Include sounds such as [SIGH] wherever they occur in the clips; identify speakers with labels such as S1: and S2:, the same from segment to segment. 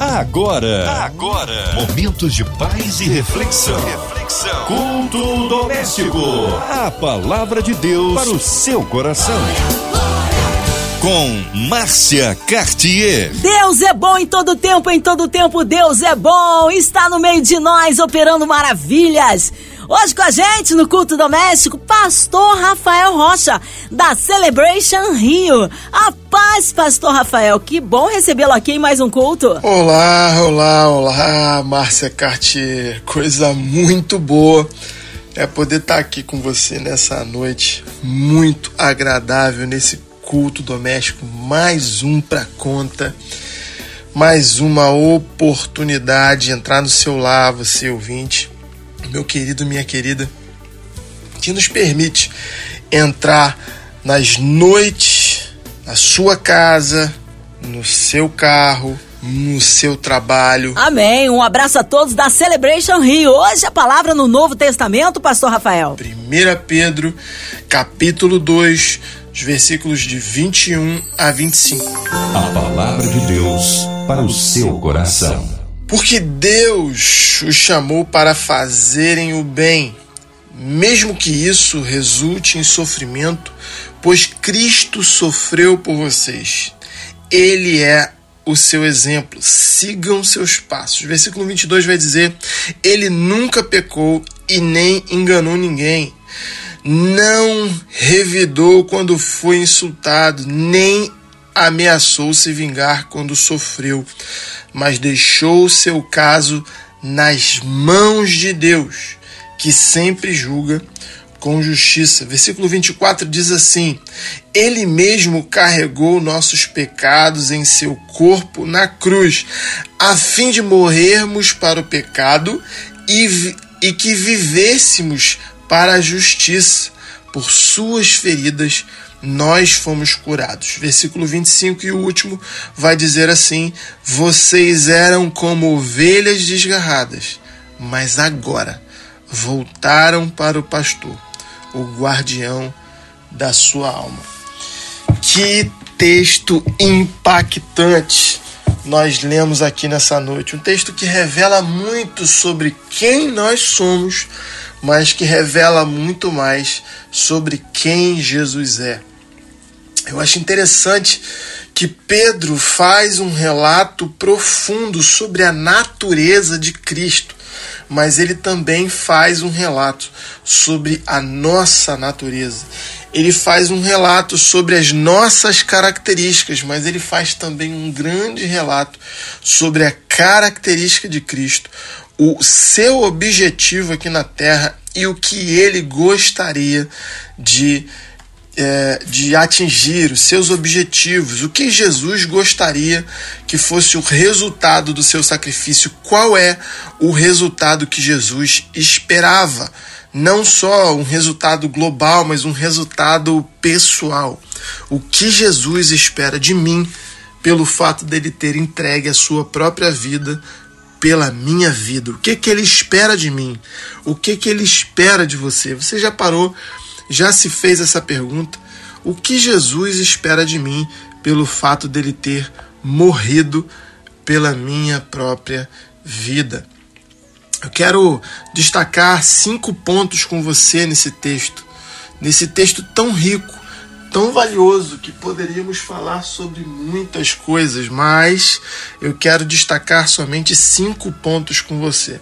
S1: Agora, agora, momentos de paz e reflexão. Reflexão. Culto doméstico. A palavra de Deus para o seu coração. Com Márcia Cartier.
S2: Deus é bom em todo tempo, em todo tempo Deus é bom. Está no meio de nós operando maravilhas. Hoje com a gente no culto doméstico, pastor Rafael Rocha, da Celebration Rio. A paz, pastor Rafael, que bom recebê-lo aqui em mais um culto.
S3: Olá, olá, olá, Márcia Cartier. Coisa muito boa é poder estar aqui com você nessa noite muito agradável nesse culto doméstico, mais um para conta, mais uma oportunidade de entrar no seu lar, você ouvinte meu querido, minha querida, que nos permite entrar nas noites, na sua casa, no seu carro, no seu trabalho.
S2: Amém. Um abraço a todos da Celebration Rio. Hoje a palavra no Novo Testamento, pastor Rafael.
S3: 1 Pedro, capítulo 2, os versículos de 21 a 25.
S1: A palavra de Deus para o seu coração.
S3: Porque Deus os chamou para fazerem o bem, mesmo que isso resulte em sofrimento, pois Cristo sofreu por vocês. Ele é o seu exemplo, sigam seus passos. Versículo 22 vai dizer: Ele nunca pecou e nem enganou ninguém. Não revidou quando foi insultado, nem ameaçou se vingar quando sofreu mas deixou seu caso nas mãos de Deus, que sempre julga com justiça. Versículo 24 diz assim: Ele mesmo carregou nossos pecados em seu corpo na cruz, a fim de morrermos para o pecado e, e que vivêssemos para a justiça. Por suas feridas nós fomos curados. Versículo 25 e o último vai dizer assim: Vocês eram como ovelhas desgarradas, mas agora voltaram para o pastor, o guardião da sua alma. Que texto impactante nós lemos aqui nessa noite. Um texto que revela muito sobre quem nós somos, mas que revela muito mais sobre quem Jesus é. Eu acho interessante que Pedro faz um relato profundo sobre a natureza de Cristo, mas ele também faz um relato sobre a nossa natureza. Ele faz um relato sobre as nossas características, mas ele faz também um grande relato sobre a característica de Cristo, o seu objetivo aqui na terra e o que ele gostaria de é, de atingir os seus objetivos, o que Jesus gostaria que fosse o resultado do seu sacrifício, qual é o resultado que Jesus esperava. Não só um resultado global, mas um resultado pessoal. O que Jesus espera de mim pelo fato dele ter entregue a sua própria vida pela minha vida. O que que ele espera de mim? O que que ele espera de você? Você já parou já se fez essa pergunta: o que Jesus espera de mim pelo fato dele ter morrido pela minha própria vida? Eu quero destacar cinco pontos com você nesse texto, nesse texto tão rico, tão valioso que poderíamos falar sobre muitas coisas, mas eu quero destacar somente cinco pontos com você.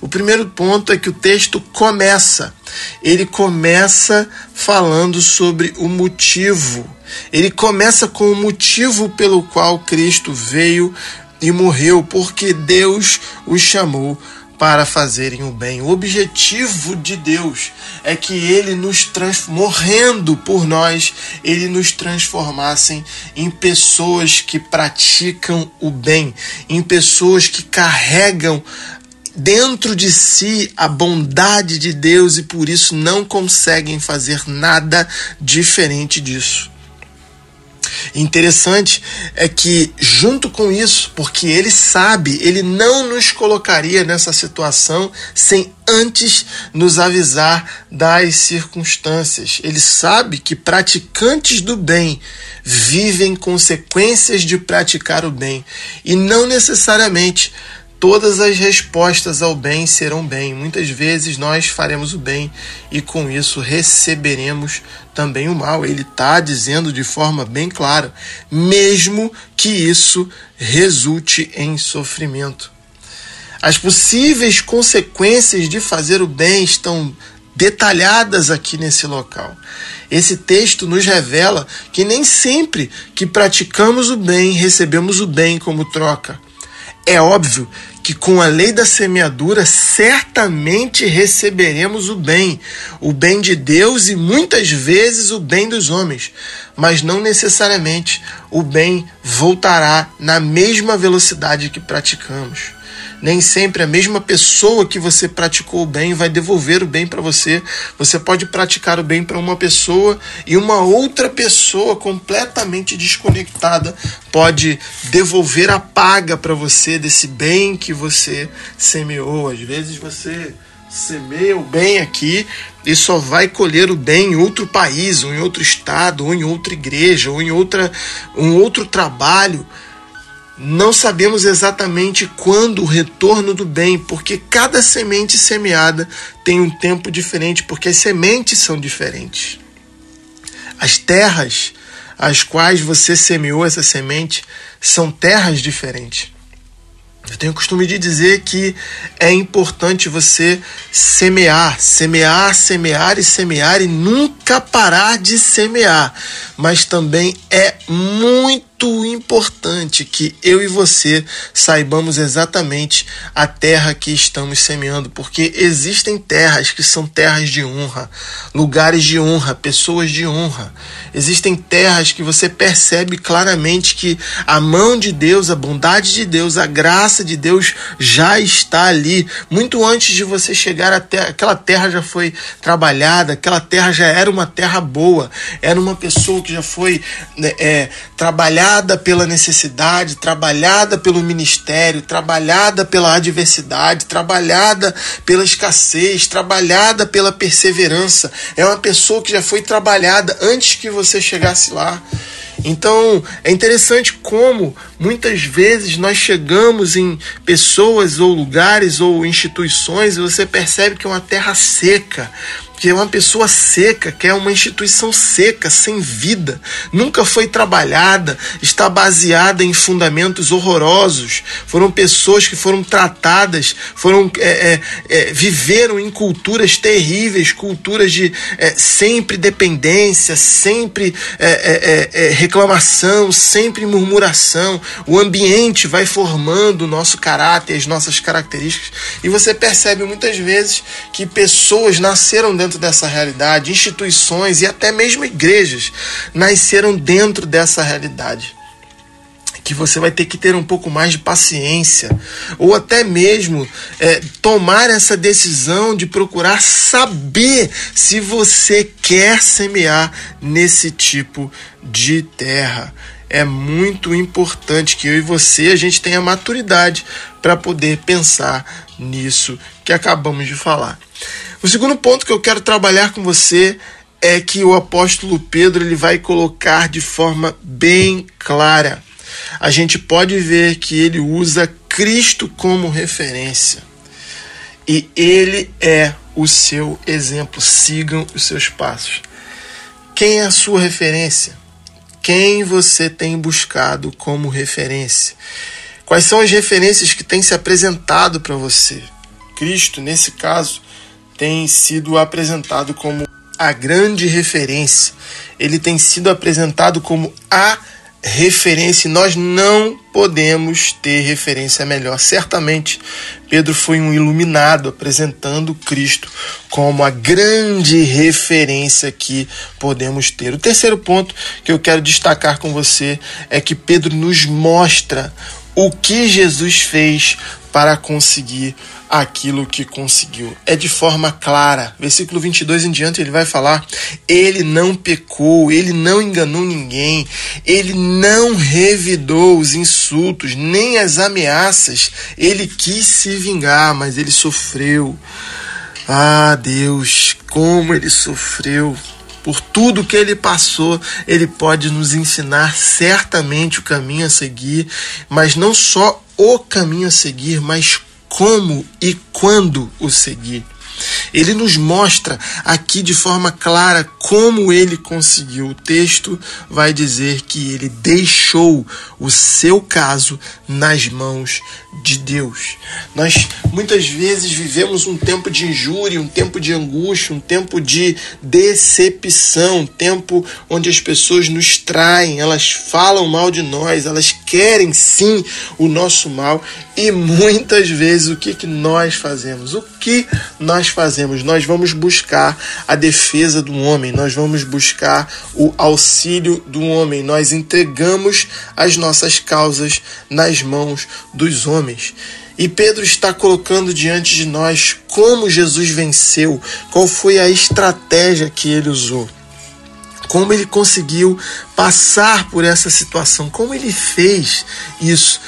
S3: O primeiro ponto é que o texto começa. Ele começa falando sobre o motivo. Ele começa com o motivo pelo qual Cristo veio e morreu, porque Deus o chamou para fazerem o bem. O objetivo de Deus é que ele nos morrendo por nós, ele nos transformassem em pessoas que praticam o bem, em pessoas que carregam dentro de si a bondade de Deus e por isso não conseguem fazer nada diferente disso. Interessante é que, junto com isso, porque ele sabe, ele não nos colocaria nessa situação sem antes nos avisar das circunstâncias. Ele sabe que praticantes do bem vivem consequências de praticar o bem e não necessariamente todas as respostas ao bem serão bem. Muitas vezes nós faremos o bem e com isso receberemos também o mal. Ele está dizendo de forma bem clara, mesmo que isso resulte em sofrimento. As possíveis consequências de fazer o bem estão detalhadas aqui nesse local. Esse texto nos revela que nem sempre que praticamos o bem recebemos o bem como troca. É óbvio que com a lei da semeadura certamente receberemos o bem, o bem de Deus e muitas vezes o bem dos homens, mas não necessariamente o bem voltará na mesma velocidade que praticamos. Nem sempre a mesma pessoa que você praticou o bem vai devolver o bem para você. Você pode praticar o bem para uma pessoa e uma outra pessoa completamente desconectada pode devolver a paga para você desse bem que você semeou. Às vezes você semeia o bem aqui e só vai colher o bem em outro país, ou em outro estado, ou em outra igreja, ou em outra, um outro trabalho. Não sabemos exatamente quando o retorno do bem, porque cada semente semeada tem um tempo diferente, porque as sementes são diferentes. As terras as quais você semeou essa semente são terras diferentes. Eu tenho o costume de dizer que é importante você semear, semear, semear e semear e nunca parar de semear. Mas também é muito muito importante que eu e você saibamos exatamente a terra que estamos semeando, porque existem terras que são terras de honra, lugares de honra, pessoas de honra. Existem terras que você percebe claramente que a mão de Deus, a bondade de Deus, a graça de Deus já está ali. Muito antes de você chegar até aquela terra já foi trabalhada, aquela terra já era uma terra boa, era uma pessoa que já foi né, é, trabalhada trabalhada pela necessidade, trabalhada pelo ministério, trabalhada pela adversidade, trabalhada pela escassez, trabalhada pela perseverança. É uma pessoa que já foi trabalhada antes que você chegasse lá. Então é interessante como muitas vezes nós chegamos em pessoas ou lugares ou instituições e você percebe que é uma terra seca, que é uma pessoa seca, que é uma instituição seca, sem vida, nunca foi trabalhada, está baseada em fundamentos horrorosos. Foram pessoas que foram tratadas, foram é, é, é, viveram em culturas terríveis, culturas de é, sempre dependência, sempre é, é, reclamação, sempre murmuração. O ambiente vai formando o nosso caráter, as nossas características, e você percebe muitas vezes que pessoas nasceram dentro dentro dessa realidade, instituições e até mesmo igrejas nasceram dentro dessa realidade que você vai ter que ter um pouco mais de paciência, ou até mesmo é, tomar essa decisão de procurar saber se você quer semear nesse tipo de terra. É muito importante que eu e você a gente tenha maturidade para poder pensar nisso que acabamos de falar. O segundo ponto que eu quero trabalhar com você é que o apóstolo Pedro ele vai colocar de forma bem clara. A gente pode ver que ele usa Cristo como referência. E ele é o seu exemplo. Sigam os seus passos. Quem é a sua referência? Quem você tem buscado como referência? Quais são as referências que têm se apresentado para você? Cristo, nesse caso, tem sido apresentado como a grande referência. Ele tem sido apresentado como a referência. Nós não podemos ter referência melhor. Certamente, Pedro foi um iluminado apresentando Cristo como a grande referência que podemos ter. O terceiro ponto que eu quero destacar com você é que Pedro nos mostra o que Jesus fez para conseguir aquilo que conseguiu. É de forma clara. Versículo 22 em diante ele vai falar: ele não pecou, ele não enganou ninguém, ele não revidou os insultos, nem as ameaças. Ele quis se vingar, mas ele sofreu. Ah, Deus, como ele sofreu por tudo que ele passou, ele pode nos ensinar certamente o caminho a seguir, mas não só o caminho a seguir, mas como e quando o seguir. Ele nos mostra aqui de forma clara como ele conseguiu. O texto vai dizer que ele deixou o seu caso nas mãos de Deus. Nós muitas vezes vivemos um tempo de injúria, um tempo de angústia, um tempo de decepção, um tempo onde as pessoas nos traem, elas falam mal de nós, elas querem sim o nosso mal e muitas vezes o que, que nós fazemos? O que nós fazemos? Nós vamos buscar a defesa do homem, nós vamos buscar o auxílio do homem, nós entregamos as nossas causas nas mãos dos homens. E Pedro está colocando diante de nós como Jesus venceu, qual foi a estratégia que ele usou como ele conseguiu passar por essa situação, como ele fez isso.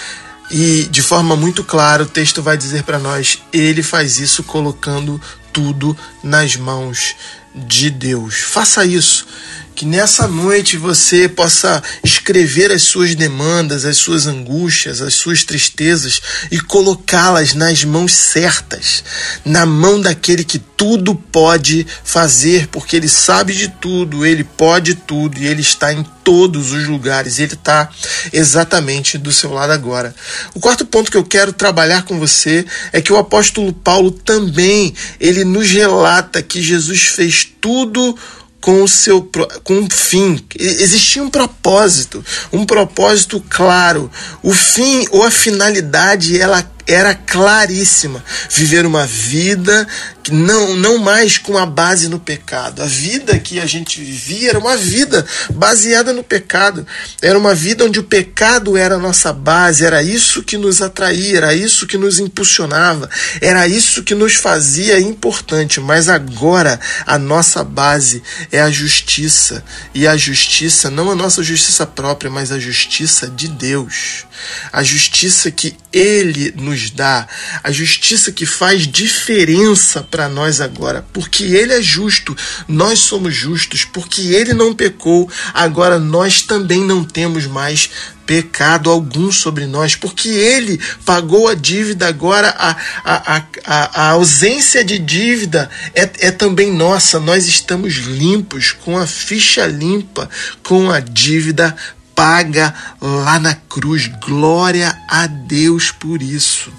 S3: E de forma muito clara, o texto vai dizer para nós: ele faz isso colocando tudo nas mãos de Deus. Faça isso que nessa noite você possa escrever as suas demandas, as suas angústias, as suas tristezas e colocá-las nas mãos certas, na mão daquele que tudo pode fazer, porque ele sabe de tudo, ele pode tudo e ele está em todos os lugares, ele está exatamente do seu lado agora. O quarto ponto que eu quero trabalhar com você é que o apóstolo Paulo também ele nos relata que Jesus fez tudo com o seu com um fim. Existia um propósito, um propósito claro. O fim ou a finalidade ela era claríssima. Viver uma vida que não, não mais com a base no pecado. A vida que a gente vivia era uma vida baseada no pecado. Era uma vida onde o pecado era a nossa base, era isso que nos atraía, era isso que nos impulsionava, era isso que nos fazia importante. Mas agora a nossa base é a justiça. E a justiça, não a nossa justiça própria, mas a justiça de Deus. A justiça que Ele nos dá, a justiça que faz diferença para nós agora, porque Ele é justo, nós somos justos, porque Ele não pecou, agora nós também não temos mais pecado algum sobre nós, porque Ele pagou a dívida, agora a, a, a, a ausência de dívida é, é também nossa, nós estamos limpos, com a ficha limpa, com a dívida paga lá na cruz. Glória a Deus por isso.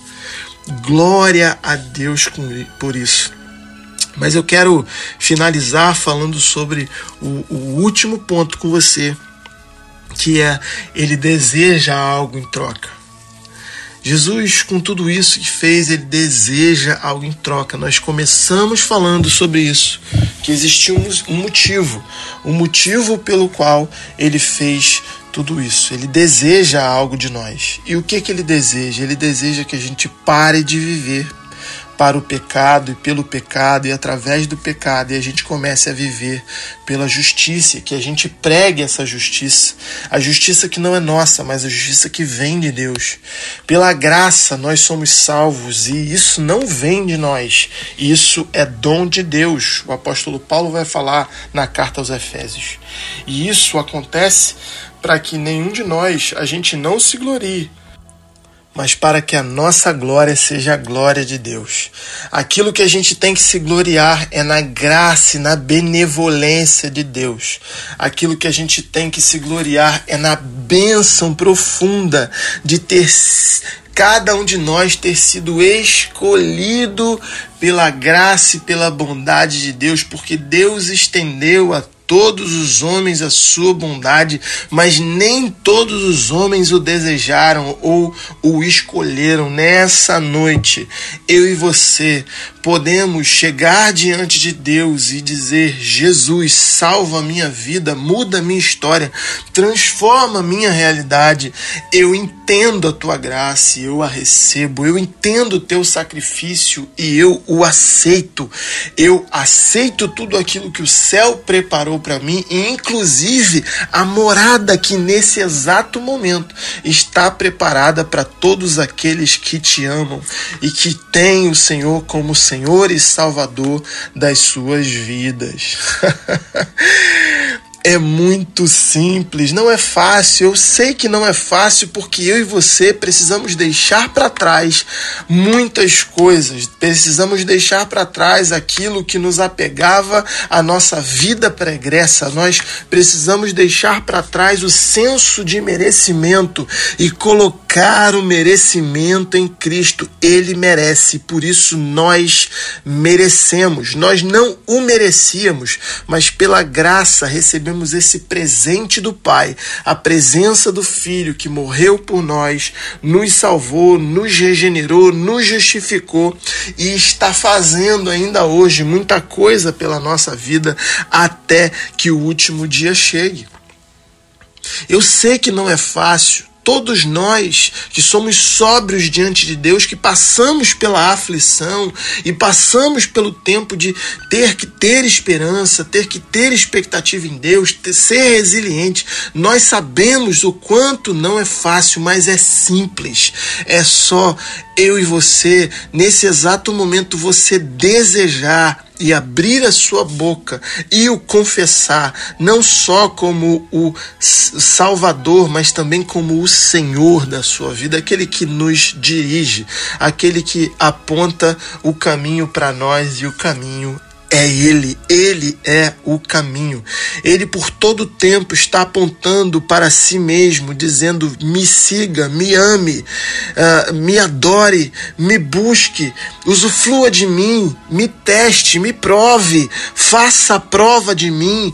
S3: Glória a Deus por isso. Mas eu quero finalizar falando sobre o, o último ponto com você, que é ele deseja algo em troca. Jesus, com tudo isso que fez, ele deseja algo em troca. Nós começamos falando sobre isso, que existia um, motivo, um motivo pelo qual ele fez tudo isso. Ele deseja algo de nós. E o que, que ele deseja? Ele deseja que a gente pare de viver para o pecado e pelo pecado e através do pecado e a gente comece a viver pela justiça, que a gente pregue essa justiça, a justiça que não é nossa, mas a justiça que vem de Deus. Pela graça nós somos salvos e isso não vem de nós, isso é dom de Deus. O apóstolo Paulo vai falar na carta aos Efésios. E isso acontece para que nenhum de nós a gente não se glorie, mas para que a nossa glória seja a glória de Deus. Aquilo que a gente tem que se gloriar é na graça e na benevolência de Deus. Aquilo que a gente tem que se gloriar é na bênção profunda de ter cada um de nós ter sido escolhido pela graça e pela bondade de Deus, porque Deus estendeu a todos os homens a sua bondade, mas nem todos os homens o desejaram ou o escolheram. Nessa noite, eu e você podemos chegar diante de Deus e dizer: Jesus, salva a minha vida, muda a minha história, transforma a minha realidade. Eu entendo a tua graça eu a recebo, eu entendo o teu sacrifício e eu o aceito. Eu aceito tudo aquilo que o céu para mim e, inclusive, a morada que nesse exato momento está preparada para todos aqueles que te amam e que têm o Senhor como Senhor e Salvador das suas vidas. [LAUGHS] é muito simples, não é fácil. Eu sei que não é fácil porque eu e você precisamos deixar para trás muitas coisas. Precisamos deixar para trás aquilo que nos apegava à nossa vida pregressa. Nós precisamos deixar para trás o senso de merecimento e colocar o merecimento em Cristo. Ele merece, por isso nós merecemos. Nós não o merecíamos, mas pela graça recebemos esse presente do Pai, a presença do Filho que morreu por nós, nos salvou, nos regenerou, nos justificou e está fazendo ainda hoje muita coisa pela nossa vida até que o último dia chegue. Eu sei que não é fácil, todos nós que somos sóbrios diante de Deus, que passamos pela aflição e passamos pelo tempo de ter que ter esperança, ter que ter expectativa em Deus, ter, ser resiliente, nós sabemos o quanto não é fácil, mas é simples. É só eu e você, nesse exato momento, você desejar e abrir a sua boca e o confessar, não só como o Salvador, mas também como o Senhor da sua vida, aquele que nos dirige, aquele que aponta o caminho para nós e o caminho é Ele, Ele é o caminho. Ele por todo tempo está apontando para si mesmo, dizendo: me siga, me ame, uh, me adore, me busque, usufrua de mim, me teste, me prove, faça a prova de mim.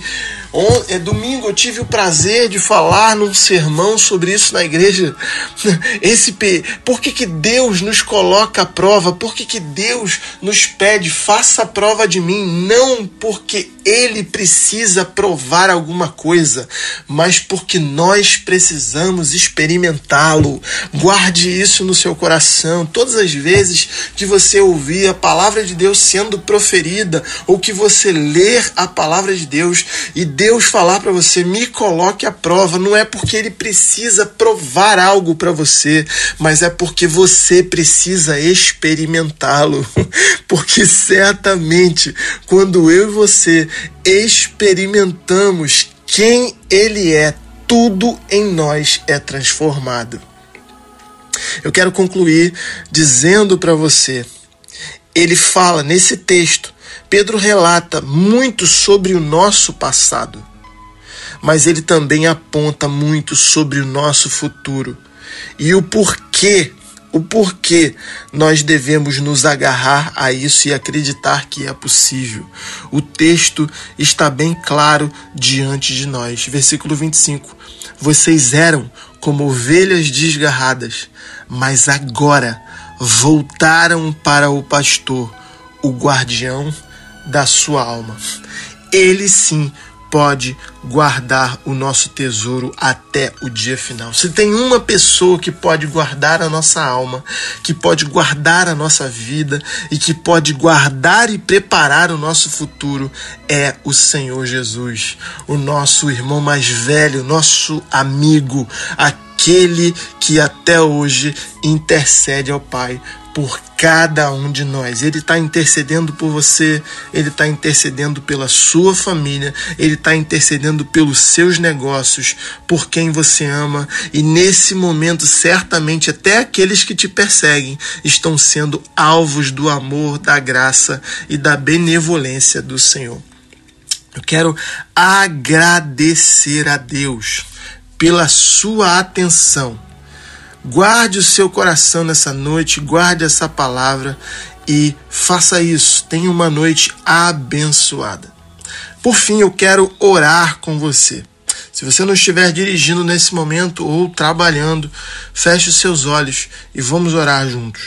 S3: É, domingo eu tive o prazer de falar num sermão sobre isso na igreja. [LAUGHS] Esse por que, que Deus nos coloca à prova? Por que, que Deus nos pede, faça a prova de mim? Não porque Ele precisa provar alguma coisa, mas porque nós precisamos experimentá-lo. Guarde isso no seu coração. Todas as vezes que você ouvir a palavra de Deus sendo proferida, ou que você ler a palavra de Deus e Deus falar para você, me coloque à prova, não é porque ele precisa provar algo para você, mas é porque você precisa experimentá-lo. [LAUGHS] Porque certamente, quando eu e você experimentamos quem ele é, tudo em nós é transformado. Eu quero concluir dizendo para você, ele fala nesse texto Pedro relata muito sobre o nosso passado, mas ele também aponta muito sobre o nosso futuro e o porquê, o porquê nós devemos nos agarrar a isso e acreditar que é possível. O texto está bem claro diante de nós. Versículo 25: Vocês eram como ovelhas desgarradas, mas agora voltaram para o pastor, o guardião da sua alma. Ele sim pode guardar o nosso tesouro até o dia final. Se tem uma pessoa que pode guardar a nossa alma, que pode guardar a nossa vida e que pode guardar e preparar o nosso futuro, é o Senhor Jesus, o nosso irmão mais velho, nosso amigo, aquele que até hoje intercede ao Pai por cada um de nós. Ele está intercedendo por você, ele está intercedendo pela sua família, ele está intercedendo pelos seus negócios, por quem você ama, e nesse momento, certamente, até aqueles que te perseguem estão sendo alvos do amor, da graça e da benevolência do Senhor. Eu quero agradecer a Deus pela sua atenção Guarde o seu coração nessa noite, guarde essa palavra e faça isso. Tenha uma noite abençoada. Por fim, eu quero orar com você. Se você não estiver dirigindo nesse momento ou trabalhando, feche os seus olhos e vamos orar juntos.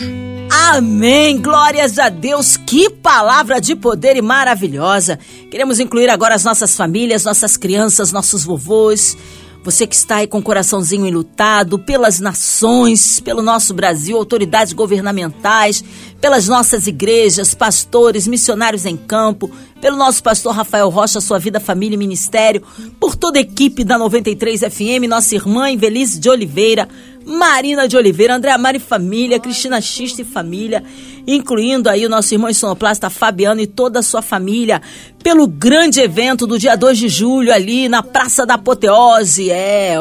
S2: Amém! Glórias a Deus! Que palavra de poder e maravilhosa! Queremos incluir agora as nossas famílias, nossas crianças, nossos vovôs Você que está aí com o coraçãozinho enlutado pelas nações, pelo nosso Brasil, autoridades governamentais, pelas nossas igrejas, pastores, missionários em campo, pelo nosso pastor Rafael Rocha, sua vida, família e ministério, por toda a equipe da 93 FM, nossa irmã Invelise de Oliveira, Marina de Oliveira, André Amari Família, Cristina Xista e Família, incluindo aí o nosso irmão sonoplasta Fabiano e toda a sua família, pelo grande evento do dia 2 de julho ali na Praça da Apoteose, é,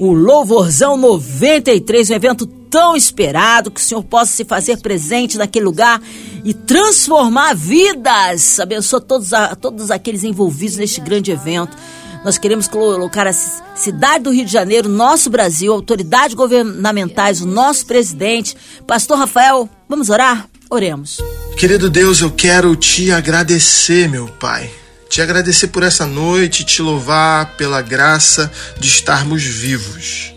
S2: o Louvorzão 93, um evento tão esperado que o Senhor possa se fazer presente naquele lugar e transformar vidas. Abençoa todos, a, todos aqueles envolvidos neste grande evento. Nós queremos colocar a cidade do Rio de Janeiro, nosso Brasil, autoridades governamentais, o nosso presidente. Pastor Rafael, vamos orar? Oremos.
S3: Querido Deus, eu quero te agradecer, meu Pai. Te agradecer por essa noite, te louvar pela graça de estarmos vivos.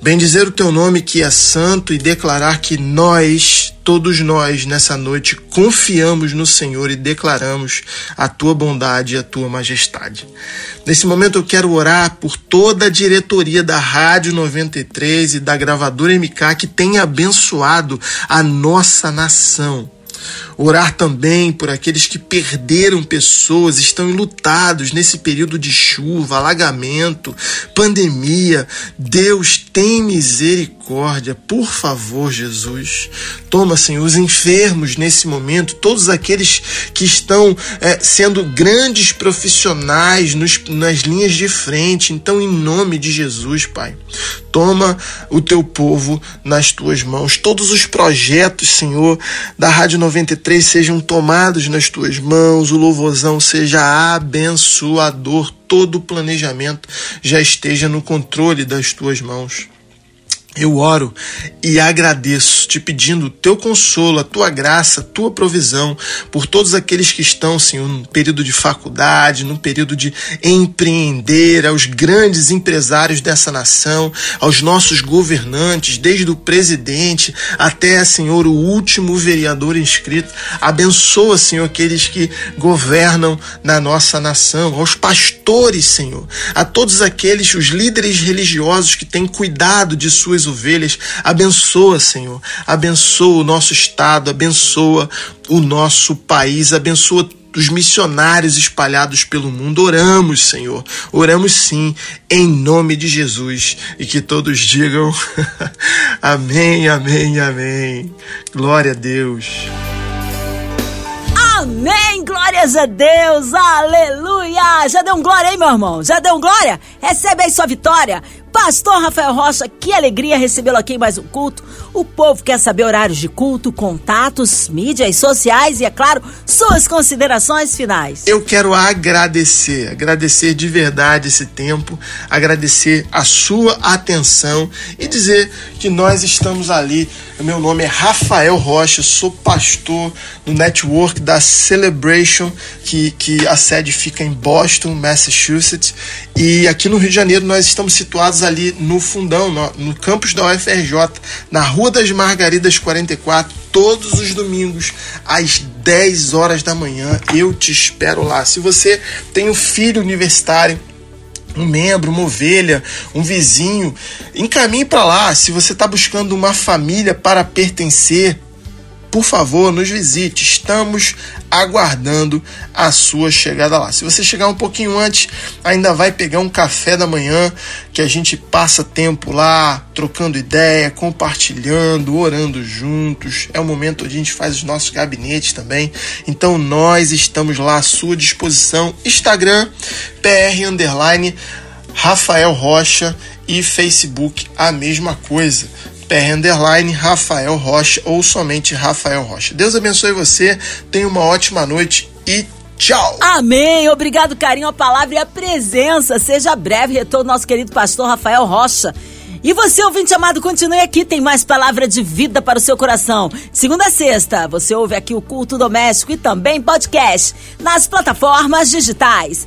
S3: Bendizer o teu nome que é santo e declarar que nós, todos nós, nessa noite, confiamos no Senhor e declaramos a tua bondade e a tua majestade. Nesse momento eu quero orar por toda a diretoria da Rádio 93 e da gravadora MK que tem abençoado a nossa nação Orar também por aqueles que perderam pessoas, estão enlutados nesse período de chuva, alagamento, pandemia. Deus tem misericórdia, por favor, Jesus. Toma, Senhor, os enfermos nesse momento, todos aqueles que estão é, sendo grandes profissionais nos, nas linhas de frente. Então, em nome de Jesus, Pai, toma o teu povo nas tuas mãos. Todos os projetos, Senhor, da Rádio 93 sejam tomados nas tuas mãos, o louvozão seja abençoador, todo o planejamento já esteja no controle das tuas mãos. Eu oro e agradeço, te pedindo o teu consolo, a tua graça, a tua provisão por todos aqueles que estão, Senhor, no período de faculdade, no período de empreender, aos grandes empresários dessa nação, aos nossos governantes, desde o presidente até, Senhor, o último vereador inscrito. Abençoa, Senhor, aqueles que governam na nossa nação, aos pastores, Senhor, a todos aqueles, os líderes religiosos que têm cuidado de suas ovelhas. Abençoa, Senhor. Abençoa o nosso estado, abençoa o nosso país, abençoa os missionários espalhados pelo mundo. Oramos, Senhor. Oramos sim, em nome de Jesus. E que todos digam [LAUGHS] amém, amém, amém. Glória a Deus.
S2: Amém, glórias a Deus, aleluia! Já deu um glória aí, meu irmão? Já deu um glória? Recebe aí sua vitória. Pastor Rafael Rocha, que alegria recebê-lo aqui em mais um culto. O povo quer saber horários de culto, contatos, mídias sociais e, é claro, suas considerações finais.
S3: Eu quero agradecer, agradecer de verdade esse tempo, agradecer a sua atenção e dizer que nós estamos ali. Meu nome é Rafael Rocha, sou pastor no network da Celebration, que, que a sede fica em Boston, Massachusetts. E aqui no Rio de Janeiro nós estamos situados ali no fundão, no, no campus da UFRJ, na Rua das Margaridas 44, todos os domingos, às 10 horas da manhã. Eu te espero lá. Se você tem um filho universitário, um membro, uma ovelha, um vizinho, encaminhe para lá. Se você está buscando uma família para pertencer, por favor, nos visite. Estamos aguardando a sua chegada lá. Se você chegar um pouquinho antes, ainda vai pegar um café da manhã que a gente passa tempo lá, trocando ideia, compartilhando, orando juntos. É o momento onde a gente faz os nossos gabinetes também. Então nós estamos lá à sua disposição. Instagram, PR underline Rafael Rocha e Facebook a mesma coisa. PR underline Rafael Rocha ou somente Rafael Rocha. Deus abençoe você, tenha uma ótima noite e tchau.
S2: Amém. Obrigado, carinho, a palavra e a presença. Seja breve retorno nosso querido pastor Rafael Rocha. E você, ouvinte amado, continue aqui, tem mais palavra de vida para o seu coração. Segunda a sexta, você ouve aqui o Culto Doméstico e também podcast nas plataformas digitais.